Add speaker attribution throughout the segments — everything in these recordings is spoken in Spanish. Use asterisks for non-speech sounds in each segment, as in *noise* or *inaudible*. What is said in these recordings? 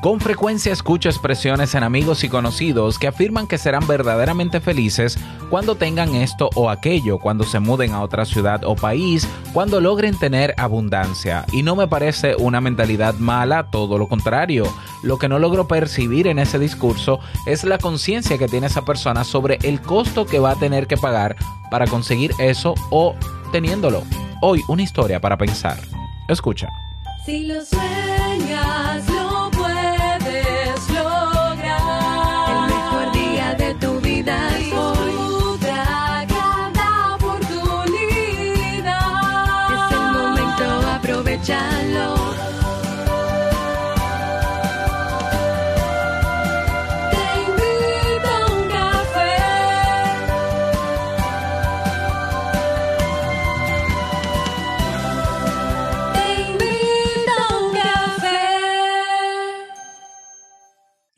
Speaker 1: Con frecuencia escucho expresiones en amigos y conocidos que afirman que serán verdaderamente felices cuando tengan esto o aquello, cuando se muden a otra ciudad o país, cuando logren tener abundancia. Y no me parece una mentalidad mala, todo lo contrario. Lo que no logro percibir en ese discurso es la conciencia que tiene esa persona sobre el costo que va a tener que pagar para conseguir eso o teniéndolo. Hoy una historia para pensar. Escucha.
Speaker 2: Si lo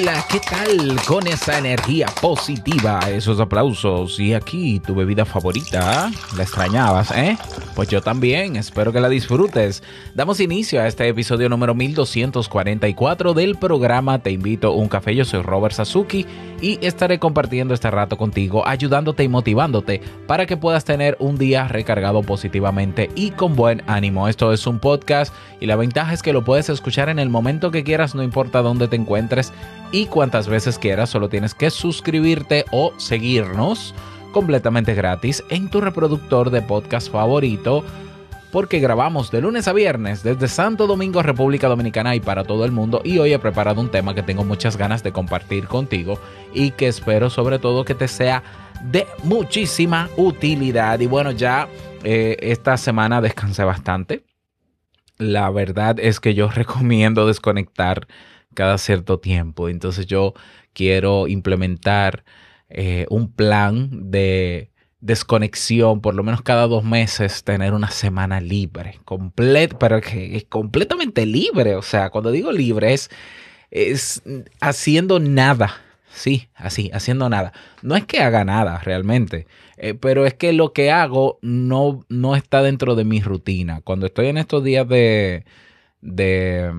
Speaker 1: Hola, ¿qué tal? Con esa energía positiva, esos aplausos y aquí tu bebida favorita. ¿La extrañabas, eh? Pues yo también, espero que la disfrutes. Damos inicio a este episodio número 1244 del programa Te invito a un café. Yo soy Robert Sasuki y estaré compartiendo este rato contigo, ayudándote y motivándote para que puedas tener un día recargado positivamente y con buen ánimo. Esto es un podcast y la ventaja es que lo puedes escuchar en el momento que quieras, no importa dónde te encuentres y cuantas veces quieras, solo tienes que suscribirte o seguirnos completamente gratis en tu reproductor de podcast favorito porque grabamos de lunes a viernes desde Santo Domingo, República Dominicana y para todo el mundo. Y hoy he preparado un tema que tengo muchas ganas de compartir contigo y que espero sobre todo que te sea de muchísima utilidad. Y bueno, ya eh, esta semana descansé bastante. La verdad es que yo *laughs* recomiendo desconectar cada cierto tiempo. Entonces yo quiero implementar eh, un plan de desconexión, por lo menos cada dos meses, tener una semana libre, complet, pero que es completamente libre. O sea, cuando digo libre es, es haciendo nada. Sí, así, haciendo nada. No es que haga nada realmente, eh, pero es que lo que hago no, no está dentro de mi rutina. Cuando estoy en estos días de, de,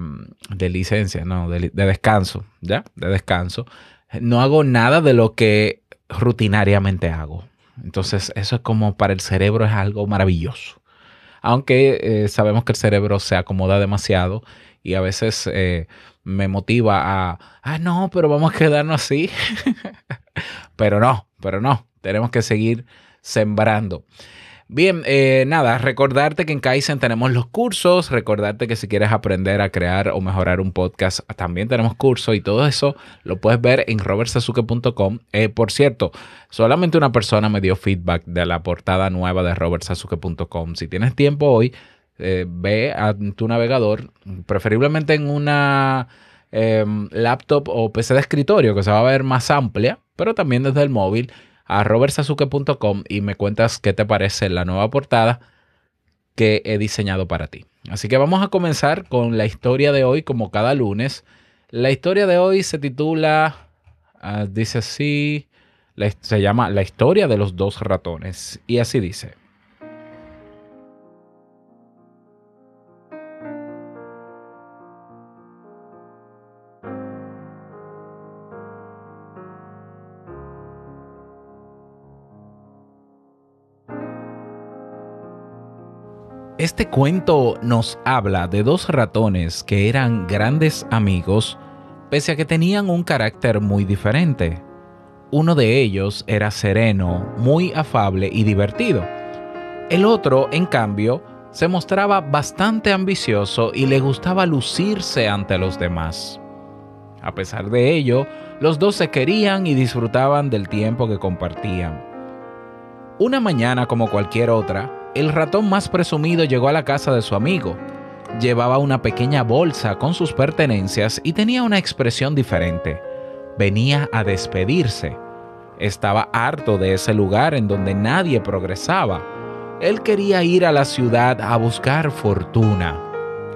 Speaker 1: de licencia, no, de, de descanso, ¿ya? De descanso, no hago nada de lo que rutinariamente hago. Entonces, eso es como para el cerebro es algo maravilloso. Aunque eh, sabemos que el cerebro se acomoda demasiado y a veces eh, me motiva a, ah, no, pero vamos a quedarnos así. *laughs* pero no, pero no, tenemos que seguir sembrando. Bien, eh, nada, recordarte que en Kaizen tenemos los cursos, recordarte que si quieres aprender a crear o mejorar un podcast, también tenemos cursos y todo eso lo puedes ver en robertsasuke.com. Eh, por cierto, solamente una persona me dio feedback de la portada nueva de robertsasuke.com. Si tienes tiempo hoy, eh, ve a tu navegador, preferiblemente en una eh, laptop o PC de escritorio que se va a ver más amplia, pero también desde el móvil a robertsasuke.com y me cuentas qué te parece la nueva portada que he diseñado para ti. Así que vamos a comenzar con la historia de hoy como cada lunes. La historia de hoy se titula, uh, dice así, se llama La historia de los dos ratones y así dice. Este cuento nos habla de dos ratones que eran grandes amigos, pese a que tenían un carácter muy diferente. Uno de ellos era sereno, muy afable y divertido. El otro, en cambio, se mostraba bastante ambicioso y le gustaba lucirse ante los demás. A pesar de ello, los dos se querían y disfrutaban del tiempo que compartían. Una mañana como cualquier otra, el ratón más presumido llegó a la casa de su amigo. Llevaba una pequeña bolsa con sus pertenencias y tenía una expresión diferente. Venía a despedirse. Estaba harto de ese lugar en donde nadie progresaba. Él quería ir a la ciudad a buscar fortuna.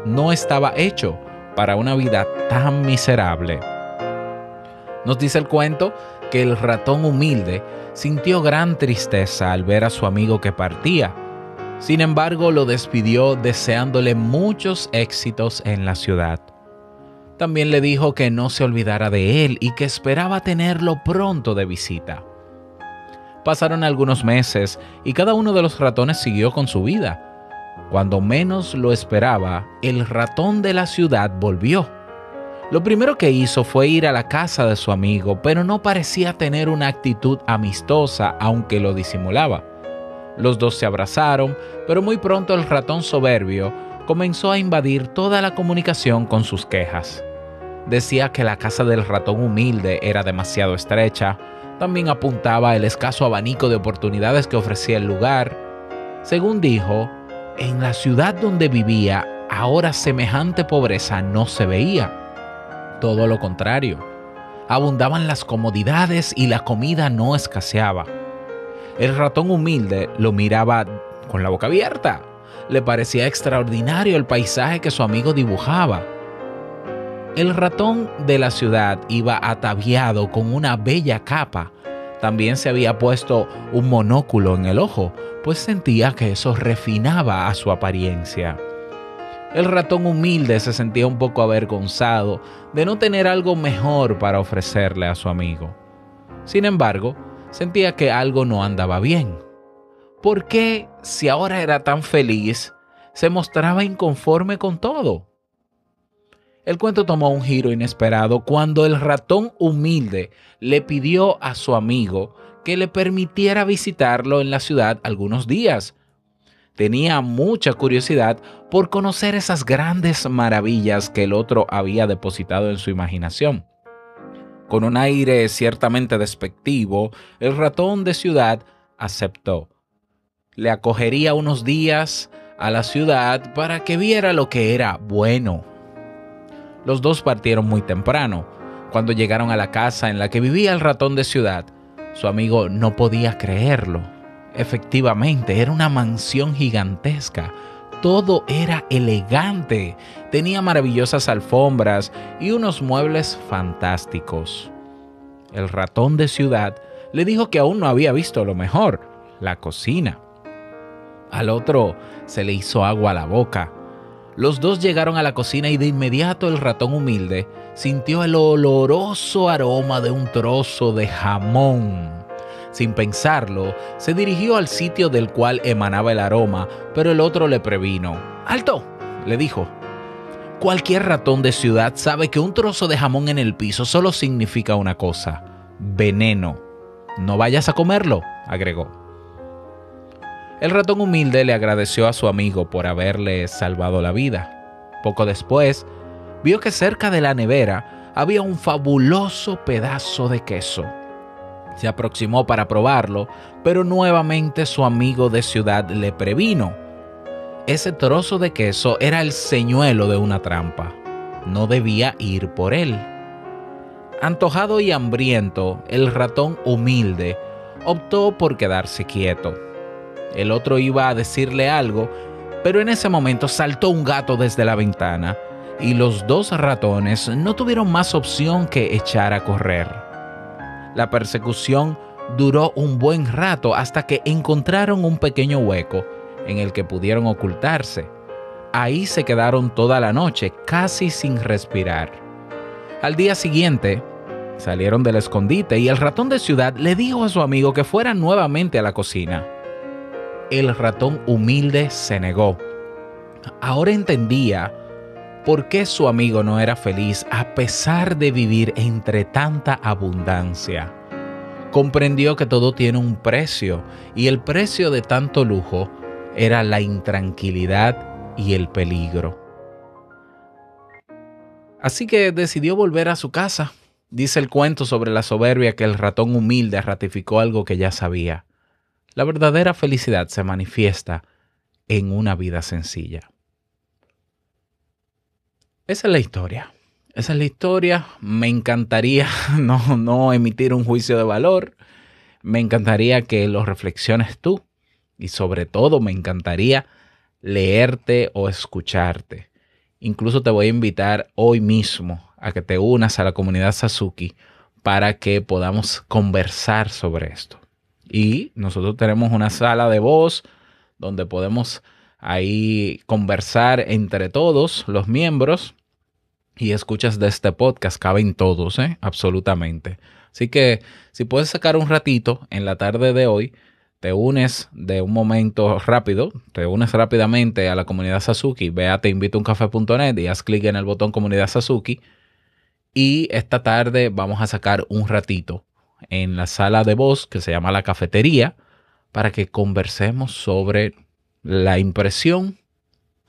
Speaker 1: No estaba hecho para una vida tan miserable. Nos dice el cuento que el ratón humilde sintió gran tristeza al ver a su amigo que partía. Sin embargo, lo despidió deseándole muchos éxitos en la ciudad. También le dijo que no se olvidara de él y que esperaba tenerlo pronto de visita. Pasaron algunos meses y cada uno de los ratones siguió con su vida. Cuando menos lo esperaba, el ratón de la ciudad volvió. Lo primero que hizo fue ir a la casa de su amigo, pero no parecía tener una actitud amistosa, aunque lo disimulaba. Los dos se abrazaron, pero muy pronto el ratón soberbio comenzó a invadir toda la comunicación con sus quejas. Decía que la casa del ratón humilde era demasiado estrecha, también apuntaba el escaso abanico de oportunidades que ofrecía el lugar. Según dijo, en la ciudad donde vivía, ahora semejante pobreza no se veía. Todo lo contrario, abundaban las comodidades y la comida no escaseaba. El ratón humilde lo miraba con la boca abierta. Le parecía extraordinario el paisaje que su amigo dibujaba. El ratón de la ciudad iba ataviado con una bella capa. También se había puesto un monóculo en el ojo, pues sentía que eso refinaba a su apariencia. El ratón humilde se sentía un poco avergonzado de no tener algo mejor para ofrecerle a su amigo. Sin embargo, sentía que algo no andaba bien. ¿Por qué, si ahora era tan feliz, se mostraba inconforme con todo? El cuento tomó un giro inesperado cuando el ratón humilde le pidió a su amigo que le permitiera visitarlo en la ciudad algunos días. Tenía mucha curiosidad por conocer esas grandes maravillas que el otro había depositado en su imaginación. Con un aire ciertamente despectivo, el ratón de ciudad aceptó. Le acogería unos días a la ciudad para que viera lo que era bueno los dos partieron muy temprano. Cuando llegaron a la casa en la que vivía el ratón de ciudad, su amigo no podía creerlo. Efectivamente, era una mansión gigantesca. Todo era elegante. Tenía maravillosas alfombras y unos muebles fantásticos. El ratón de ciudad le dijo que aún no había visto lo mejor, la cocina. Al otro se le hizo agua a la boca los dos llegaron a la cocina y de inmediato el ratón humilde sintió el oloroso aroma de un trozo de jamón. Sin pensarlo, se dirigió al sitio del cual emanaba el aroma, pero el otro le previno. ¡Alto! le dijo. Cualquier ratón de ciudad sabe que un trozo de jamón en el piso solo significa una cosa, veneno. No vayas a comerlo, agregó. El ratón humilde le agradeció a su amigo por haberle salvado la vida. Poco después, vio que cerca de la nevera había un fabuloso pedazo de queso. Se aproximó para probarlo, pero nuevamente su amigo de ciudad le previno. Ese trozo de queso era el señuelo de una trampa. No debía ir por él. Antojado y hambriento, el ratón humilde optó por quedarse quieto el otro iba a decirle algo, pero en ese momento saltó un gato desde la ventana y los dos ratones no tuvieron más opción que echar a correr. La persecución duró un buen rato hasta que encontraron un pequeño hueco en el que pudieron ocultarse. Ahí se quedaron toda la noche, casi sin respirar. Al día siguiente, salieron del escondite y el ratón de ciudad le dijo a su amigo que fuera nuevamente a la cocina el ratón humilde se negó. Ahora entendía por qué su amigo no era feliz a pesar de vivir entre tanta abundancia. Comprendió que todo tiene un precio y el precio de tanto lujo era la intranquilidad y el peligro. Así que decidió volver a su casa. Dice el cuento sobre la soberbia que el ratón humilde ratificó algo que ya sabía. La verdadera felicidad se manifiesta en una vida sencilla. Esa es la historia. Esa es la historia. Me encantaría *laughs* no, no emitir un juicio de valor. me encantaría que lo reflexiones tú y sobre todo me encantaría leerte o escucharte. Incluso te voy a invitar hoy mismo a que te unas a la comunidad Sasuki para que podamos conversar sobre esto. Y nosotros tenemos una sala de voz donde podemos ahí conversar entre todos los miembros y escuchas de este podcast. Caben todos, ¿eh? absolutamente. Así que si puedes sacar un ratito en la tarde de hoy, te unes de un momento rápido, te unes rápidamente a la comunidad Sasuki, ve a teinvitouncafe.net y haz clic en el botón comunidad Sasuki. Y esta tarde vamos a sacar un ratito en la sala de voz que se llama la cafetería para que conversemos sobre la impresión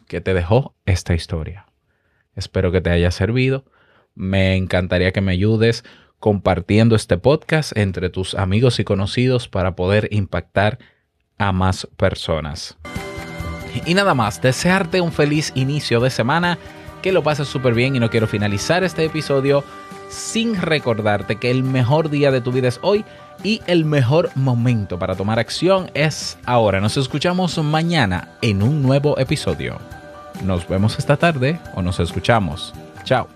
Speaker 1: que te dejó esta historia. Espero que te haya servido. Me encantaría que me ayudes compartiendo este podcast entre tus amigos y conocidos para poder impactar a más personas. Y nada más, desearte un feliz inicio de semana, que lo pases súper bien y no quiero finalizar este episodio sin recordarte que el mejor día de tu vida es hoy y el mejor momento para tomar acción es ahora. Nos escuchamos mañana en un nuevo episodio. Nos vemos esta tarde o nos escuchamos. Chao.